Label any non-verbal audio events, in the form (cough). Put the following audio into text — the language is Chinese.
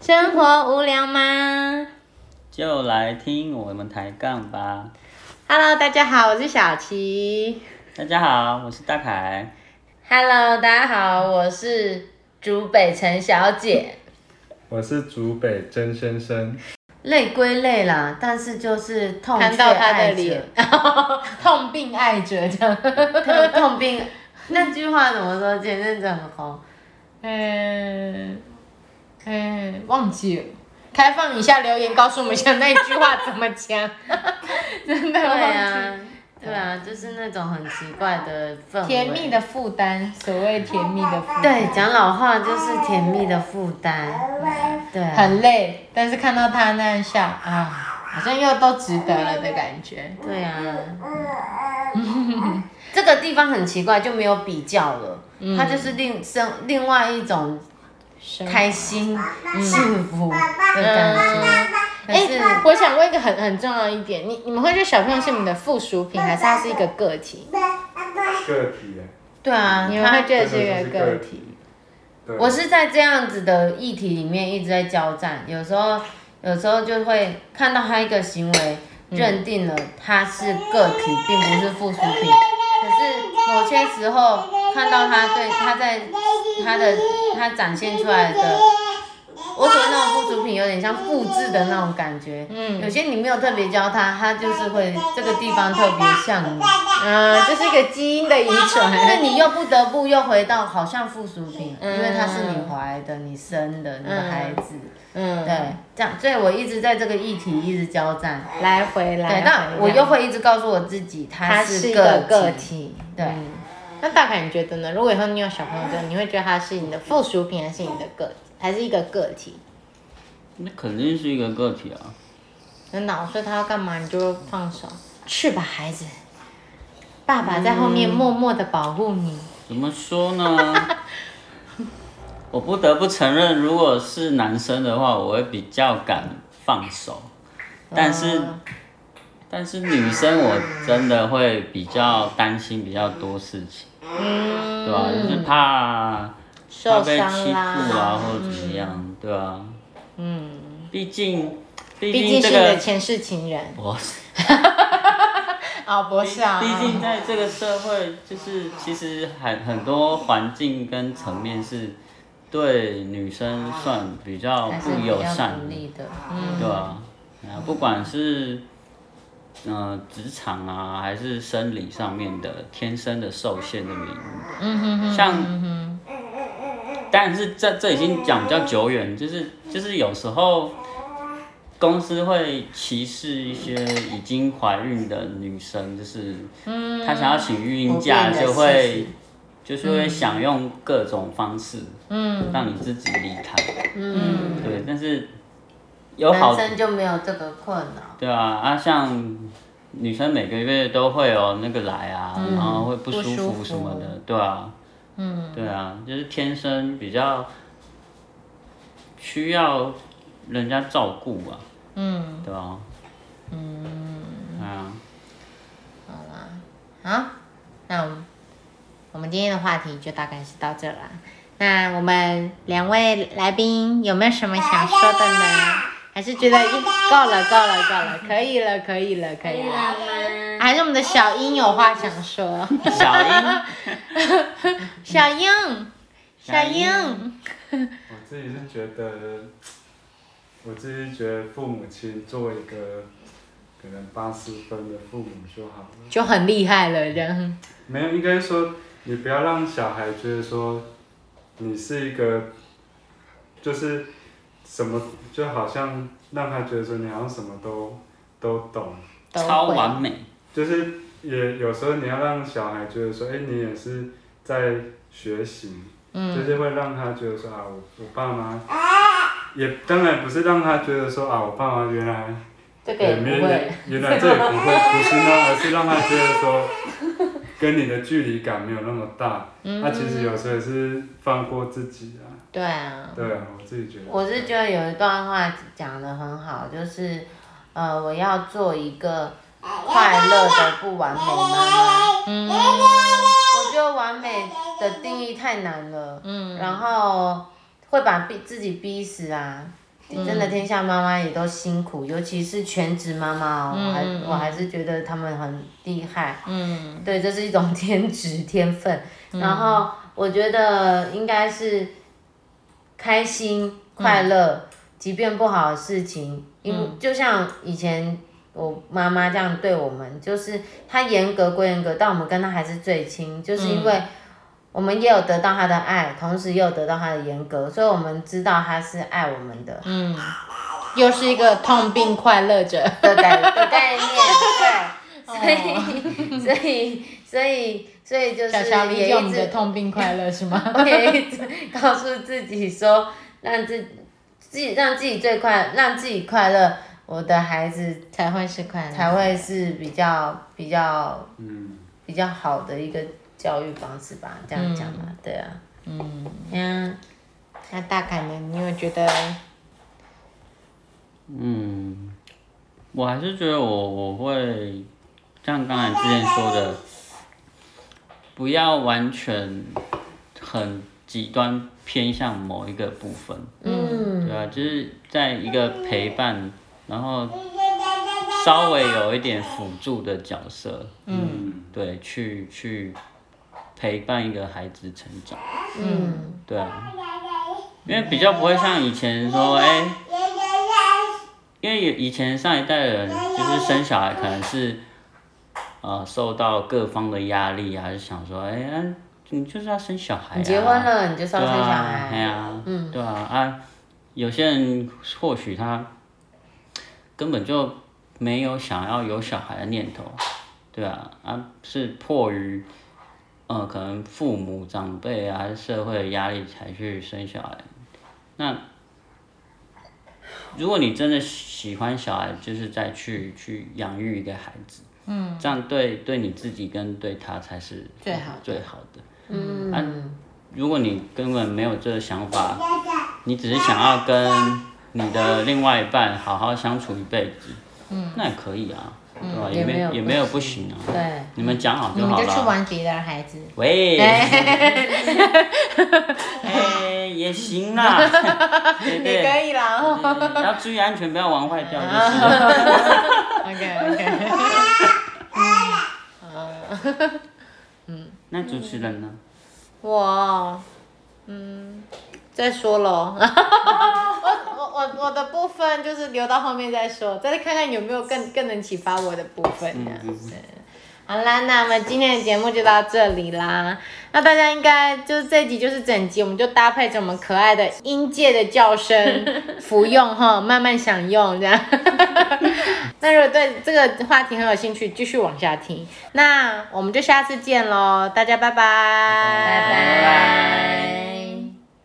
生活无聊吗就来听我们抬杠吧。？Hello，大家好，我是小琪。大家好，我是大凯。Hello，大家好，我是竹北陈小姐。我是竹北真先生，累归累啦，但是就是痛看到他的脸，(laughs) 痛并爱着这样。痛痛并 (laughs) 那句话怎么说？前阵子很红，嗯嗯，忘记了。开放一下留言，告诉我们一下那句话怎么讲。(laughs) 真的对忘记。啊，对啊，就是那种很奇怪的氛围。甜蜜的负担，所谓甜蜜的负担。对，讲老话就是甜蜜的负担。对啊，很累，但是看到他那样笑啊，好像又都值得了的感觉。对啊。(laughs) 这个地方很奇怪，就没有比较了，它就是另生另外一种开心、幸福的感觉。可哎、是我想问一个很很重要一点，你你们会觉得小朋友是你们的附属品，还是他是一个个体？个体，对啊，你们会觉得是一个个体？我是在这样子的议题里面一直在交战，有时候有时候就会看到他一个行为，认定了他是个体，并不是附属品。可是某些时候看到他对他在他的他展现出来的，我所谓那种附属品，有点像复制的那种感觉。嗯有些你没有特别教他，他就是会这个地方特别像你。嗯，这是一个基因的遗传那传。你又不得不又回到好像附属品，嗯因为他是你怀的、你生的、你的孩子，嗯，对，这样，所以我一直在这个议题一直交战。来回来对，那我又会一直告诉我自己，他他是一个个个体，体。对，嗯那大概你觉得呢？如果以后你有小朋友之后，你会觉得他是你的附属品，还是你的个，还是一个个体？那肯定是一个个体啊。真的哦、所以他要干嘛你就放手，去吧，孩子。爸爸在后面默默的保护你。怎么说呢？(laughs) 我不得不承认，如果是男生的话，我会比较敢放手，但是，嗯但是女生我真的会比较担心比较多事情，嗯，对吧、就是怕怕受被欺，负啊，或者怎么样，对吧、嗯，毕竟，毕毕竟竟这个，前世情人。我是。哦，不是啊。毕竟在这个社会，就是其实很很多环境跟层面是对女生算比较不友善的，对吧、啊？不管是呃职场啊，还是生理上面的天生的受限的原因，嗯哼哼，像嗯，但是这这已经讲比较久远，就是就是有时候公司会歧视一些已经怀孕的女生，就是她想要请育婴假就会就是会想用各种方式嗯让你自己离开，嗯，对，但是有好男生就没有这个困扰，对啊啊像。女生每个月都会有那个来啊，然后会不舒服服什么的，对啊，嗯，对啊，就是天生比较需要人家照顾啊，嗯，对啊？嗯，啊，好，那我们我们今天的话题就大概是到这啦。那我们两位来宾有没有什么想说的呢？还是觉得一够了，够了，够了，可以了，可以了，可以了。还是我们的小英有话想说？小英，(laughs) 小英，小小英英，我自己是觉得，我自己是觉得父母亲做一个可能八十分的父母就好了。就很厉害了，这样。没有，应该说你不要让小孩觉得说你是一个，就是什么，就好像让他觉得说你好像什么都都懂，都会。超完美，就是也有时候你要让小孩觉得说，哎、你也是在学习，嗯。就是会让他觉得说啊，我我爸妈，也当然不是让他觉得说啊，我爸妈原来这个也也没不会。原来这也不会，不是那，而是让他觉得说，(laughs) 跟你的距离感没有那么大。嗯那、其实有时候也是放过自己啊。对啊，对啊，我自己觉得。我是觉得有一段话讲的很好，就是呃，我要做一个快乐的不完美妈妈。嗯我觉得完美的定义太难了，嗯然后会把逼自己逼死啊。真的天下妈妈也都辛苦，尤其是全职妈妈哦，我还我还是觉得他们很厉害。嗯。对，这是一种天职天分。然后我觉得应该是开心快乐，即便不好的事情，因、就像以前我妈妈这样对我们，就是她严格归严格，但我们跟她还是最亲，就是因为我们也有得到他的爱，同时也有得到他的严格，所以我们知道他是爱我们的。嗯，又是一个痛并快乐着。的概的概念，对，所以所以所以所以就是也一解我们的直痛并快乐是吗？我也一直告诉自己说，让自自己让自己最快，让自己快乐，我的孩子才会是快乐。才会是比较比较嗯，比较好的一个教育方式吧，这样讲嘛，对啊，嗯，那，那大概呢？你有觉得？嗯，我还是觉得我我会像刚才之前说的，不要完全很极端偏向某一个部分，嗯。对啊，就是在一个陪伴，然后稍微有一点辅助的角色，嗯，对，去去陪伴一个孩子成长，嗯。对啊，因为比较不会像以前说，哎、因为以前上一代人就是生小孩，可能是呃受到各方的压力，还是想说，哎、啊你就是要生小孩、啊，你结婚了，你就是要对生小孩，呀、嗯。对啊啊，有些人或许他根本就没有想要有小孩的念头，对啊啊是迫于呃可能父母长辈啊还是社会的压力才去生小孩，那如果你真的喜欢小孩，就是再去去养育一个孩子，嗯，这样对对你自己跟对他才是最好的最好的。嗯如果你根本没有这个想法，你只是想要跟你的另外一半好好相处一辈子，嗯，那也可以啊，对吧？也也没有也没有不行啊，对，你们讲好就好了你们就去。玩别的孩子。喂，(laughs) 哎，也行啦，(laughs) 对也可，以啦。要注意安全，不要玩坏掉就是了。(laughs) OK OK。嗯那主持人呢？我，嗯，再说喽。我的部分就是留到后面再说，再看看有没有更更能启发我的部分这样子。好啦，那我们今天的节目就到这里啦。那大家应该就是这集就是整集，我们就搭配着我们可爱的音界的叫声 (laughs) 服用哈，慢慢享用这样。(laughs) 那如果对这个话题很有兴趣，继续往下听。那我们就下次见喽，大家拜拜，拜拜。